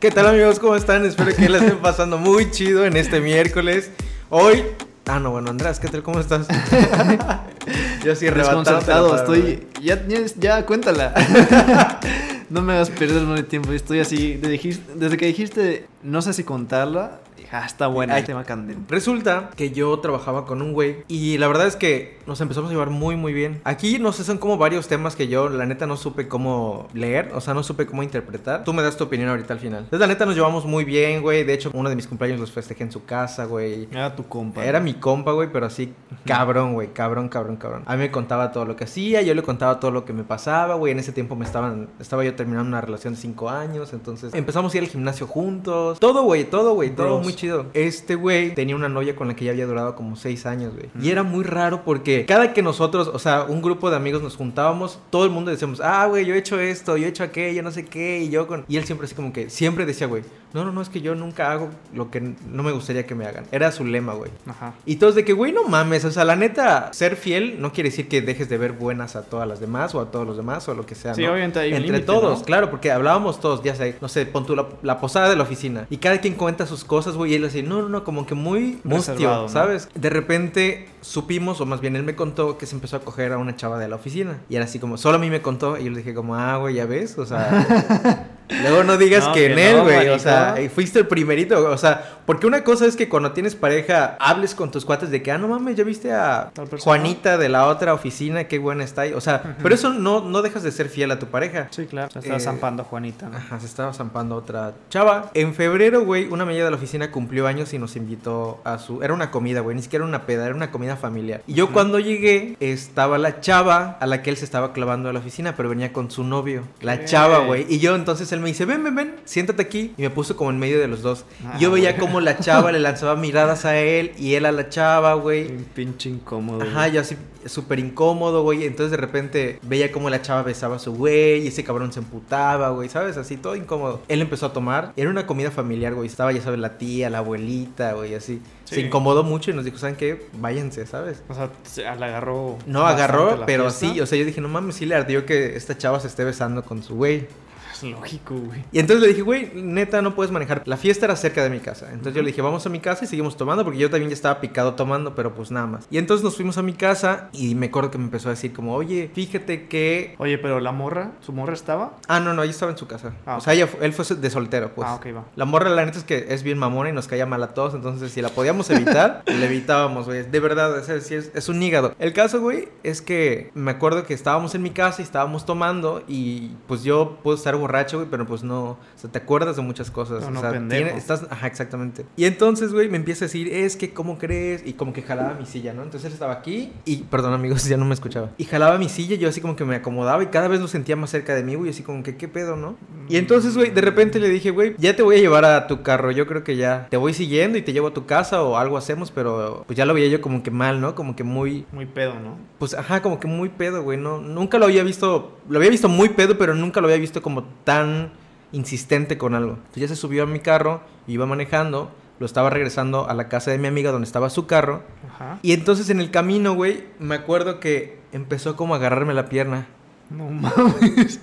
¿Qué tal amigos? ¿Cómo están? Espero que la estén pasando muy chido en este miércoles. Hoy... Ah, no, bueno, Andrés, ¿qué tal? ¿Cómo estás? Yo sí desconcertado, estoy... Ya, ya, ya cuéntala. no me hagas perder el tiempo. Estoy así, desde que dijiste, no sé si contarla, Ah, está buena. Ay, tema candente. Resulta que yo trabajaba con un güey y la verdad es que nos empezamos a llevar muy, muy bien. Aquí, no sé, son como varios temas que yo, la neta, no supe cómo leer, o sea, no supe cómo interpretar. Tú me das tu opinión ahorita al final. Entonces, la neta, nos llevamos muy bien, güey. De hecho, uno de mis cumpleaños los festejé en su casa, güey. Era tu compa. Era mi compa, güey, pero así, cabrón, güey, cabrón, cabrón, cabrón. A mí me contaba todo lo que hacía, yo le contaba todo lo que me pasaba, güey. En ese tiempo me estaban, estaba yo terminando una relación de cinco años, entonces empezamos a ir al gimnasio juntos. Todo, güey, todo, güey, todo muy chido. Este güey tenía una novia con la que ya había durado como seis años, güey. Y era muy raro porque cada que nosotros, o sea, un grupo de amigos nos juntábamos, todo el mundo decíamos, ah, güey, yo he hecho esto, yo he hecho aquello, no sé qué, y yo con... Y él siempre así como que, siempre decía, güey, no, no, no, es que yo nunca hago lo que no me gustaría que me hagan. Era su lema, güey. Ajá. Y todos de que, güey, no mames, o sea, la neta, ser fiel no quiere decir que dejes de ver buenas a todas las demás o a todos los demás o lo que sea, sí, obviamente hay Entre todos, claro, porque hablábamos todos, ya sé, no sé, pon tú la, posada de la oficina y cada quien cuenta sus cosas, güey, y él así, no, no, no, como que muy mustio, ¿sabes? De repente supimos, o más bien él me contó que se empezó a coger a una chava de la oficina y era así como, solo a mí me contó y yo le dije como, ah, güey, ya ves, o sea... Luego no digas que, en él, güey. o sea, fuiste el primerito. O sea, porque una cosa es que cuando tienes pareja, hables con tus cuates de que, ah, no mames, ya viste a Juanita de la otra oficina, qué buena está ahí. O sea, pero eso no, no dejas de ser fiel a tu pareja. Sí, claro. Se estaba eh, zampando Juanita. ¿no? Ajá, se estaba zampando otra chava. En febrero, güey, una amiga de la oficina cumplió años y nos invitó a su. Era una comida, güey, ni siquiera una peda, era una comida familiar. Y yo cuando llegué, estaba la chava a la que él se estaba clavando a la oficina, pero venía con su novio. La chava, güey. Y yo entonces él me dice, ven, ven, ven, siéntate aquí. Y me puso como en medio de los dos. y yo ah, veía como la chava le lanzaba miradas a él y él a la chava, güey. Un pinche incómodo. Ajá, yo así súper incómodo, güey. Entonces de repente veía como la chava besaba a su güey y ese cabrón se emputaba, güey, ¿sabes? Así, todo incómodo. Él empezó a tomar. Era una comida familiar, güey. Estaba, ya sabes, la tía, la abuelita, güey, así. Se incomodó mucho y nos dijo, ¿saben qué? Váyanse, ¿sabes? O sea, la agarró. No, agarró, pero sí, o sea, yo dije, no mames, sí le ardió que esta chava se esté besando con su güey lógico, güey. Y entonces le dije, güey, neta, no puedes manejar. La fiesta era cerca de mi casa. Entonces yo le dije, vamos a mi casa y seguimos tomando, porque yo también ya estaba picado tomando, pero pues nada más. Y entonces nos fuimos a mi casa y me acuerdo que me empezó a decir como, oye, fíjate que... Oye, pero la morra, ¿su morra estaba? Ah, no, no, ella estaba en su casa. Ah, o sea, él fue de soltero, pues. Ah, ok, va. La morra, la neta es que es bien mamona y nos caía mal a todos, entonces si la podíamos evitar, le evitábamos, güey. De verdad, es, es, es un hígado. El caso, güey, es que me acuerdo que estábamos en mi casa y estábamos tomando y pues yo puedo estar borracho, güey, pero pues no o sea, te acuerdas de muchas cosas. No, o sea, pendejo. estás, ajá, exactamente. Y entonces, güey, me empieza a decir, es que, ¿cómo crees? Y como que jalaba mi silla, ¿no? Entonces él estaba aquí y, perdón, amigos, ya no me escuchaba. Y jalaba mi silla, yo así como que me acomodaba y cada vez lo sentía más cerca de mí, güey, así como que, ¿qué pedo, no? Y entonces, güey, de repente le dije, güey, ya te voy a llevar a tu carro, yo creo que ya te voy siguiendo y te llevo a tu casa o algo hacemos, pero pues ya lo veía yo como que mal, ¿no? Como que muy... Muy pedo, ¿no? Pues, ajá, como que muy pedo, güey, no, nunca lo había visto, lo había visto muy pedo, pero nunca lo había visto como tan insistente con algo. Entonces ya se subió a mi carro, iba manejando, lo estaba regresando a la casa de mi amiga donde estaba su carro. Y entonces en el camino, güey, me acuerdo que empezó como a agarrarme la pierna. No mames.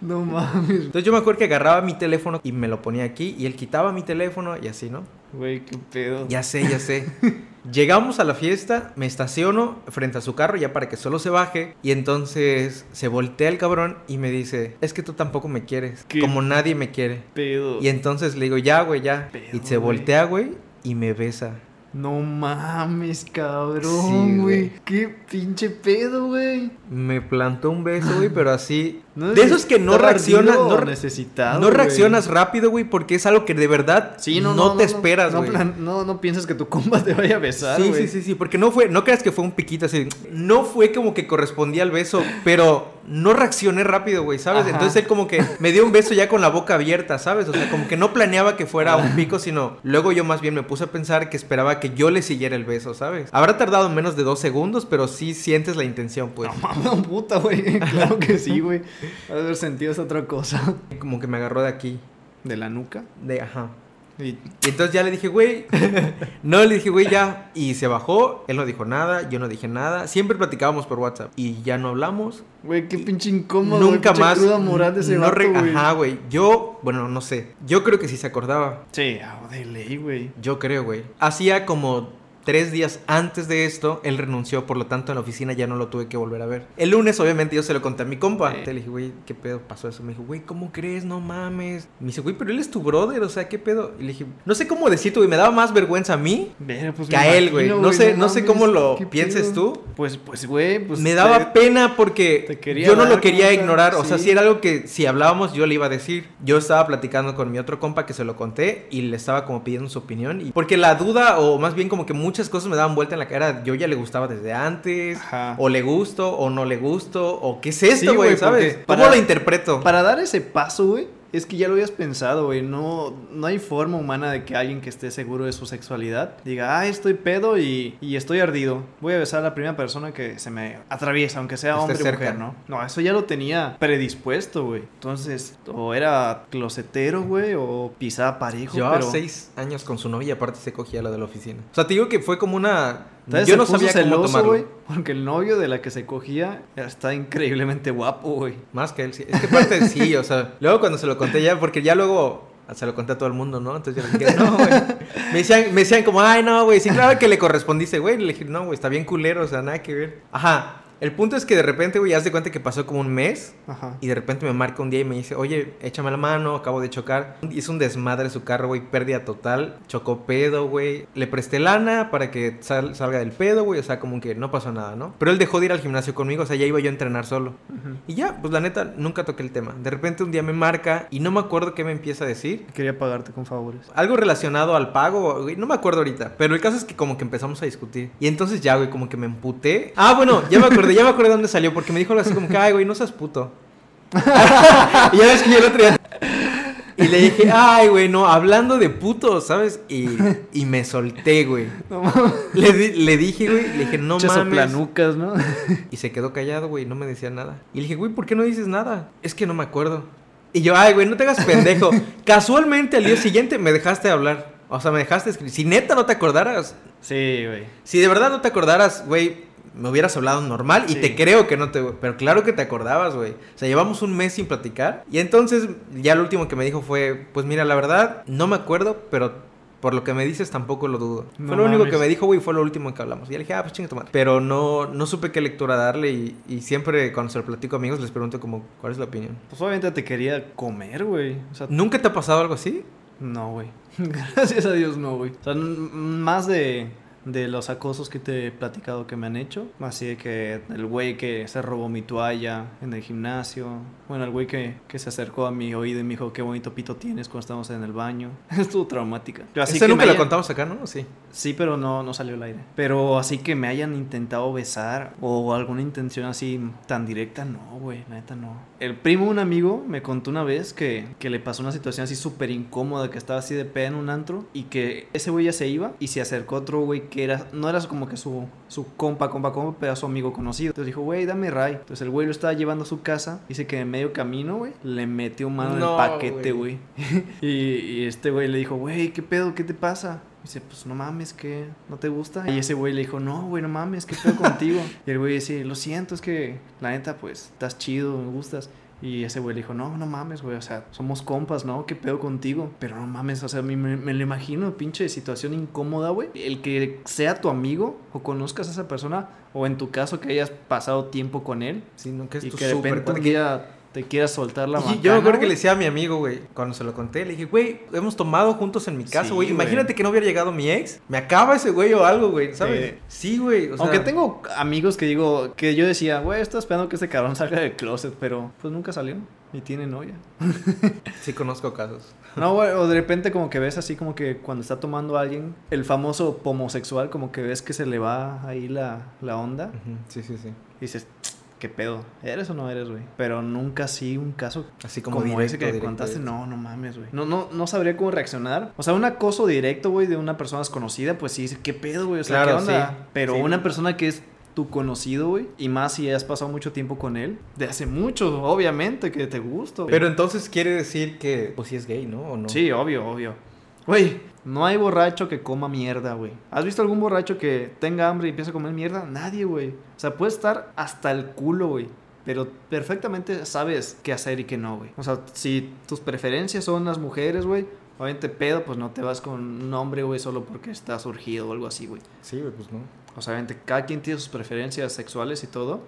No mames. Entonces yo me acuerdo que agarraba mi teléfono y me lo ponía aquí y él quitaba mi teléfono y así, ¿no? Güey, qué pedo. Ya sé, ya sé. Llegamos a la fiesta, me estaciono frente a su carro ya para que solo se baje y entonces se voltea el cabrón y me dice, es que tú tampoco me quieres, como nadie me quiere. Pedo. Y entonces le digo, ya, güey, ya. y se voltea, güey, y me besa. No mames, cabrón, güey. Qué pinche pedo, güey. Me plantó un beso, güey, pero así. de esos que no reaccionas. No, necesitado, no reaccionas rápido, güey, porque es algo que de verdad sí, no, no, te esperas, güey. No, no, piensas que tu compa te vaya a besar, Sí, sí, sí, sí, porque no fue. No creas que fue un piquito así. No fue como que correspondía al beso, pero no reaccioné rápido, güey, ¿sabes? Entonces él como que me dio un beso ya con la boca abierta, ¿sabes? O sea, como que no planeaba que fuera un pico, sino luego yo más bien me puse a pensar que esperaba que yo le siguiera el beso, ¿sabes? Habrá tardado menos de dos segundos, pero sí sientes la intención, pues. No mames, puta, güey. Claro que sí, güey. Haber sentido es otra cosa. Como que me agarró de aquí. ¿De la nuca? De, ajá. Y, entonces ya le dije, güey, no, le dije, güey, ya. Y se bajó, él no dijo nada, yo no dije nada. Siempre platicábamos por WhatsApp y ya no hablamos. Güey, qué pinche incómodo. Nunca más. moral de ese no Ajá, güey. Yo, bueno, no sé. Yo creo que sí se acordaba. Sí, ah, de ley, güey. Yo creo, güey. Hacía como Tres días antes de esto, él renunció, por lo tanto en la oficina ya no lo tuve que volver a ver. El lunes, obviamente, yo se lo conté a mi compa. Le dije, güey, ¿qué pedo pasó eso? Me dijo, güey, ¿cómo crees? No mames. Me dice, güey, pero él es tu brother, o sea, ¿qué pedo? Y le dije, no sé cómo decirte, güey, me daba más vergüenza a mí pues que a él, güey. No, sé, no, sé cómo lo pienses tú. Pues, pues, güey, pues. Me daba pena porque yo no lo quería ignorar. O sea, si era algo que si hablábamos, yo le iba a decir. Yo estaba platicando con mi otro compa que se lo conté y le estaba como pidiendo su opinión. Y porque la duda, o más bien como que muchas cosas me daban vuelta en la cara, yo ya le gustaba desde antes, o le gusto, o no le gusto, o qué es esto, güey, ¿sabes? ¿Cómo lo interpreto? Para dar ese paso, güey, es que ya lo habías pensado, güey. No, no hay forma humana de que alguien que esté seguro de su sexualidad diga, ah, estoy pedo y, y estoy ardido. Voy a besar a la primera persona que se me atraviesa, aunque sea hombre o mujer, ¿no? No, eso ya lo tenía predispuesto, güey. Entonces, o era closetero, güey, o pisaba parejo. Llevaba seis años con su novia y aparte se cogía la de la oficina. O sea, te digo que fue como una yo no sabía cómo tomarlo. güey, porque el novio de la que se cogía está increíblemente guapo, güey. Más que él, sí. Es que parte sí, o sea, luego cuando se lo conté ya, porque ya luego se lo conté a todo el mundo, ¿no? Entonces yo le dije, no, güey. Me decían, me decían como, ay, no, güey, sí, claro que le correspondiste, güey. Le dije, no, güey, está bien culero, o sea, nada que ver. Ajá. El punto es que de repente, güey, haz de cuenta que pasó como un mes. Ajá. Y de repente me marca un día y me dice, oye, échame la mano, acabo de chocar. Hizo un desmadre su carro, güey, pérdida total. Chocó pedo, güey. Le presté lana para que salga del pedo, güey. O sea, como que no pasó nada, ¿no? Pero él dejó de ir al gimnasio conmigo, o sea, ya iba yo a entrenar solo. Y ya, pues la neta, nunca toqué el tema. De repente un día me marca y no me acuerdo qué me empieza a decir. Quería pagarte con favores. Algo relacionado al pago, güey. No me acuerdo ahorita. Pero el caso es que como que empezamos a discutir. Y entonces ya, güey, como que me emputé. Ah, bueno, ya me acordé, ya me acordé de dónde salió porque me dijo algo así como que, ay, güey, no seas puto. y ya ves que yo el otro día... Y le dije, ay, güey, no, hablando de puto, ¿sabes? Y, y me solté, güey. le, le, dije, güey, le dije, no mames. planucas, ¿no? y se quedó callado, güey, no me decía nada. Y le dije, güey, ¿por qué no dices nada? Es que no me acuerdo. Y yo, ay, güey, no te hagas pendejo. Casualmente al día siguiente me dejaste hablar. O sea, me dejaste escribir. Si neta no te acordaras. Sí, güey. Si de verdad no te acordaras, güey, me hubieras hablado normal y te creo que no te... Pero claro que te acordabas, güey. O sea, llevamos un mes sin platicar. Y entonces ya lo último que me dijo fue, pues mira, la verdad, no me acuerdo, pero por lo que me dices tampoco lo dudo. fue lo único que me dijo, güey, fue lo último que hablamos. Y le dije, ah, pues chinga tu madre. Pero no, no supe qué lectura darle y, y, siempre cuando se lo platico a amigos les pregunto como, ¿cuál es la opinión? Pues obviamente te quería comer, güey. O sea, ¿Nunca te ha pasado algo así? No, güey. Gracias a Dios no, güey. O sea, más de de los acosos que te he platicado que me han hecho. Así de que el güey que se robó mi toalla en el gimnasio. Bueno, el güey que, que se acercó a mi oído y me dijo, qué bonito pito tienes cuando estábamos en el baño. Estuvo traumática. así que nunca lo contamos acá, ¿no? Sí. Sí, pero no, no salió al aire. Pero así que me hayan intentado besar o alguna intención así tan directa, no, güey, la neta no. El primo un amigo me contó una vez que, que le pasó una situación así súper incómoda, que estaba así de peda en un antro y que ese güey ya se iba y se acercó otro güey que era, no era como que su, su compa, compa, compa, pero su amigo conocido. Entonces dijo, güey, dame ray. Entonces el güey lo estaba llevando a su casa. Dice que en medio camino, güey, le metió mano en el paquete, güey. y, y, este güey le dijo, güey, ¿qué pedo? ¿Qué te pasa? dice, pues no mames, que no te gusta. Y ese güey le dijo, no, güey, no mames, ¿qué pedo contigo? y el güey dice, lo siento, es que la neta, pues, estás chido, me gustas. Y ese güey le dijo, no, no mames, güey, o sea, somos compas, ¿no? ¿Qué pedo contigo? Pero no mames, o sea, me, me, lo imagino, pinche situación incómoda, güey. El que sea tu amigo o conozcas a esa persona, o en tu caso que hayas pasado tiempo con él. Sí, no, que es y que de repente te quieras soltar la mano. Yo me acuerdo que le decía a mi amigo, güey, cuando se lo conté, le dije, güey, hemos tomado juntos en mi casa, güey. Imagínate que no hubiera llegado mi ex. Me acaba ese güey o algo, güey, ¿sabes? Sí, güey. Aunque tengo amigos que digo, que yo decía, güey, estoy esperando que este cabrón salga del closet, pero pues nunca salió. Ni tiene novia. sí, conozco casos. No, güey, o de repente como que ves así como que cuando está tomando a alguien, el famoso homosexual, como que ves que se le va ahí la, la onda. Sí, sí, sí. Y dices, ¿qué pedo? ¿Eres o no eres, güey? Pero nunca sí un caso así como, como ese que contaste, no, no mames, güey. No, no, no sabría cómo reaccionar. O sea, un acoso directo, güey, de una persona desconocida, pues sí, ¿qué pedo, güey? O sea, ¿qué onda? Pero una persona que es tu conocido, güey. Y más si has pasado mucho tiempo con él. De hace mucho, obviamente, que te gusta. Pero entonces quiere decir que, pues sí es gay, ¿no? ¿O no? Sí, obvio, obvio. Güey, no hay borracho que coma mierda, güey. ¿Has visto algún borracho que tenga hambre y empieza a comer mierda? Nadie, güey. O sea, puede estar hasta el culo, güey. Pero perfectamente sabes qué hacer y qué no, güey. O sea, si tus preferencias son las mujeres, güey, obviamente pedo, pues no te vas con un hombre, güey, solo porque está surgido o algo así, güey. Sí, güey, pues no. O sea, obviamente cada quien tiene sus preferencias sexuales y todo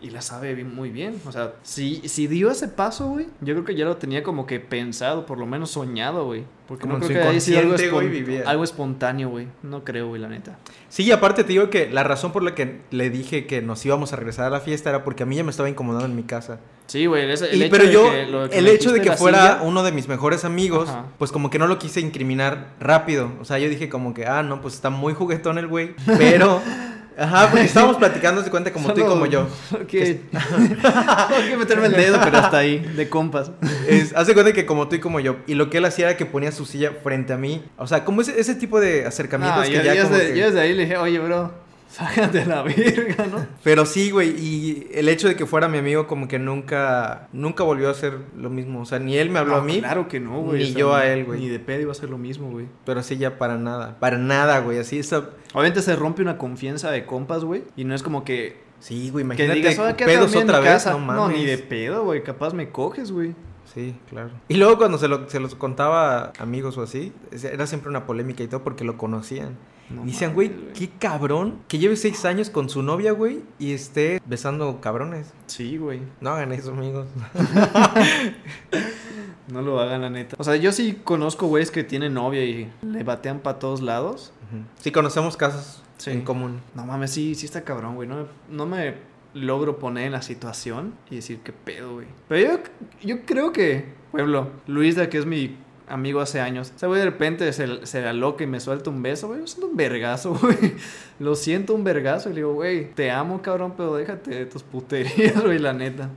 y la sabe muy bien. O sea, si, si dio ese paso, güey, yo creo que ya lo tenía como que pensado, por lo menos soñado, güey. Porque no creo que haya sido algo, algo espontáneo, güey. No creo, güey, la neta. Sí, y aparte te digo que la razón por la que le dije que nos íbamos a regresar a la fiesta era porque a mí ya me estaba incomodando en mi casa. Sí, güey. El, hecho pero yo, el hecho de que fuera uno de mis mejores amigos, pues como que no lo quise incriminar rápido. O sea, yo dije como que, ah, no, pues está muy juguetón el güey. Pero Ajá, porque estábamos platicando, se cuenta como tú y como yo. Ok. que meterme el dedo, pero hasta ahí, de compas. Es, hace cuenta que como tú y como yo. Y lo que él hacía era que ponía su silla frente a mí. O sea, como ese, ese tipo de acercamientos que ya como que... yo desde ahí le dije, oye, bro, Sácate la verga, ¿no? Pero sí, güey, y el hecho de que fuera mi amigo como que nunca, nunca volvió a hacer lo mismo. O sea, ni él me habló a mí. Claro que no, güey. Ni yo a él, güey. Ni de pedo iba a ser lo mismo, güey. Pero sí, ya para nada. Para nada, güey. Así está. Obviamente se rompe una confianza de compas, güey. Y no es como que... Sí, güey, imagínate que digas, pedos otra vez, no No, ni de pedo, güey. Capaz me coges, güey. Sí, claro. Y luego cuando se, lo, se los contaba amigos o así, era siempre una polémica y todo porque lo conocían. No Dicen, güey, qué cabrón que lleve seis años con su novia, güey, y esté besando cabrones. Sí, güey. No hagan eso, amigos. no lo hagan, la neta. O sea, yo sí conozco güeyes que tienen novia y le batean para todos lados. Sí, conocemos casos en común. No mames, sí, sí está cabrón, güey. No, no me logro poner en la situación y decir qué pedo, güey. Pero yo, yo creo que, pueblo, Luisa, que es mi amigo hace años. O sea, güey, de repente se, se aloca y me suelta un beso, güey. Yo siento un vergazo, güey. Lo siento un vergazo. Y le digo, güey, te amo, cabrón, pero déjate de tus puterías, güey, la neta.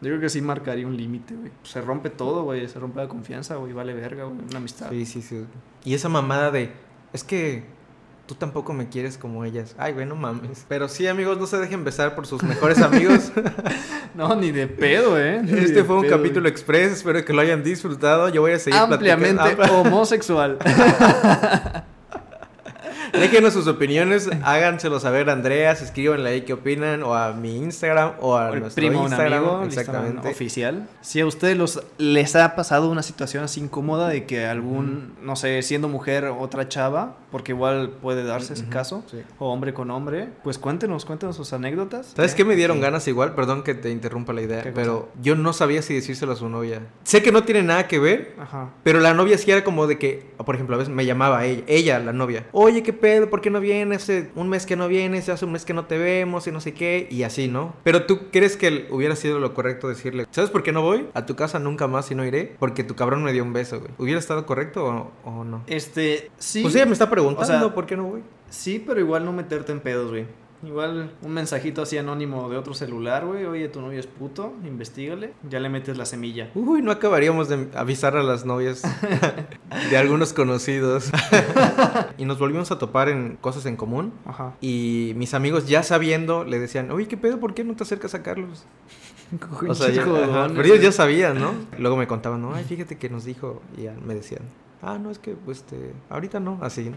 Yo creo que sí marcaría un límite, güey. Se rompe todo, güey. Se rompe la confianza, güey. Vale verga, güey. Una amistad. Sí, sí, sí. Y esa mamada de, es que tú tampoco me quieres como ellas. Ay, güey, no mames. Pero sí, amigos, no se dejen besar por sus mejores amigos. no, ni de pedo, ¿eh? este fue un capítulo express. Espero que lo hayan disfrutado. Yo voy a seguir Ampliamente homosexual. Déjenos sus opiniones, háganselo saber a Andreas, escríbanle ahí qué opinan, o a mi Instagram, o a nuestro primo, Instagram, amigo, exactamente. oficial. Si a ustedes los, les ha pasado una situación así incómoda de que algún, no sé, siendo mujer, otra chava, porque igual puede darse ese caso, o hombre con hombre, pues cuéntenos, cuéntenos sus anécdotas. ¿Sabes qué me dieron ganas igual? Perdón que te interrumpa la idea, pero yo no sabía si decírselo a su novia. Sé que no tiene nada que ver, pero la novia sí era como de que, por ejemplo, a veces me llamaba ella, ella la novia, oye, qué pedo? ¿Por qué no vienes? Hace un mes que no vienes, hace un mes que no te vemos y no sé qué, y así, ¿no? Pero tú crees que hubiera sido lo correcto decirle, ¿sabes por qué no voy? A tu casa nunca más y no iré, porque tu cabrón me dio un beso, güey. ¿Hubiera estado correcto o, no? Este, sí. Pues ella me está preguntando por qué no voy. Sí, pero igual no meterte en pedos, güey. Igual un mensajito así anónimo de otro celular, güey. Oye, tu novio es puto, investigale. Ya le metes la semilla. Uy, no acabaríamos de avisar a las novias de algunos conocidos. y nos volvimos a topar en cosas en común. Ajá. Y mis amigos, ya sabiendo, le decían, oye, ¿qué pedo? ¿Por qué no te acercas a Carlos? o sea, pero ellos ya sabían, ¿no? Luego me contaban, no, ay, fíjate que nos dijo. Y ya me decían, ah, no, es que, pues, este, ahorita no, así, ¿no?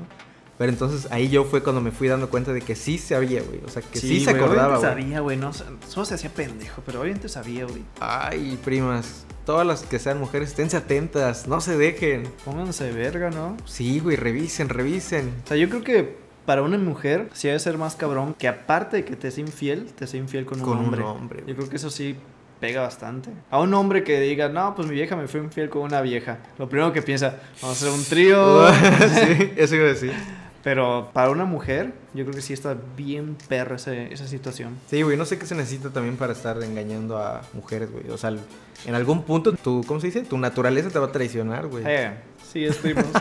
Pero entonces ahí yo fue cuando me fui dando cuenta de que sí sabía, güey. O sea, que sí, se acordaba, güey. sabía, güey. No, solo se hacía pendejo, pero obviamente sabía, güey. Ay, primas. Todas las que sean mujeres, esténse atentas. No se dejen. Pónganse verga, ¿no? Sí, güey. Revisen, revisen. O sea, yo creo que para una mujer sí debe ser más cabrón que aparte de que te sea infiel, te sea infiel con un con hombre. Un hombre yo creo que eso sí pega bastante. A un hombre que diga, no, pues mi vieja me fue infiel con una vieja. Lo primero que piensa, vamos a hacer un trío. sí, eso iba a decir. Pero para una mujer, yo creo que sí está bien perra esa situación. Sí, güey, no sé qué se necesita también para estar engañando a mujeres, güey. O sea, en algún punto tu, ¿cómo se dice? Tu naturaleza te va a traicionar, güey. Eh, sí, estuvimos.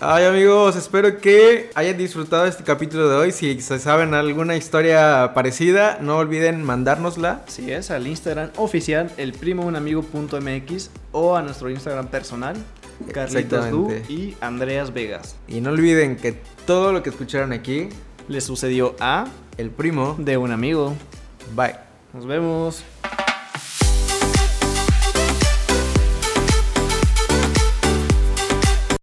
Ay amigos, espero que hayan disfrutado este capítulo de hoy. Si se saben alguna historia parecida, no olviden mandárnosla. Sí es, al Instagram oficial, elprimounamigo.mx o a nuestro Instagram personal, Carlitos Du y Andreas Vegas. Y no olviden que todo lo que escucharon aquí le sucedió a el primo de un amigo. Bye. Nos vemos.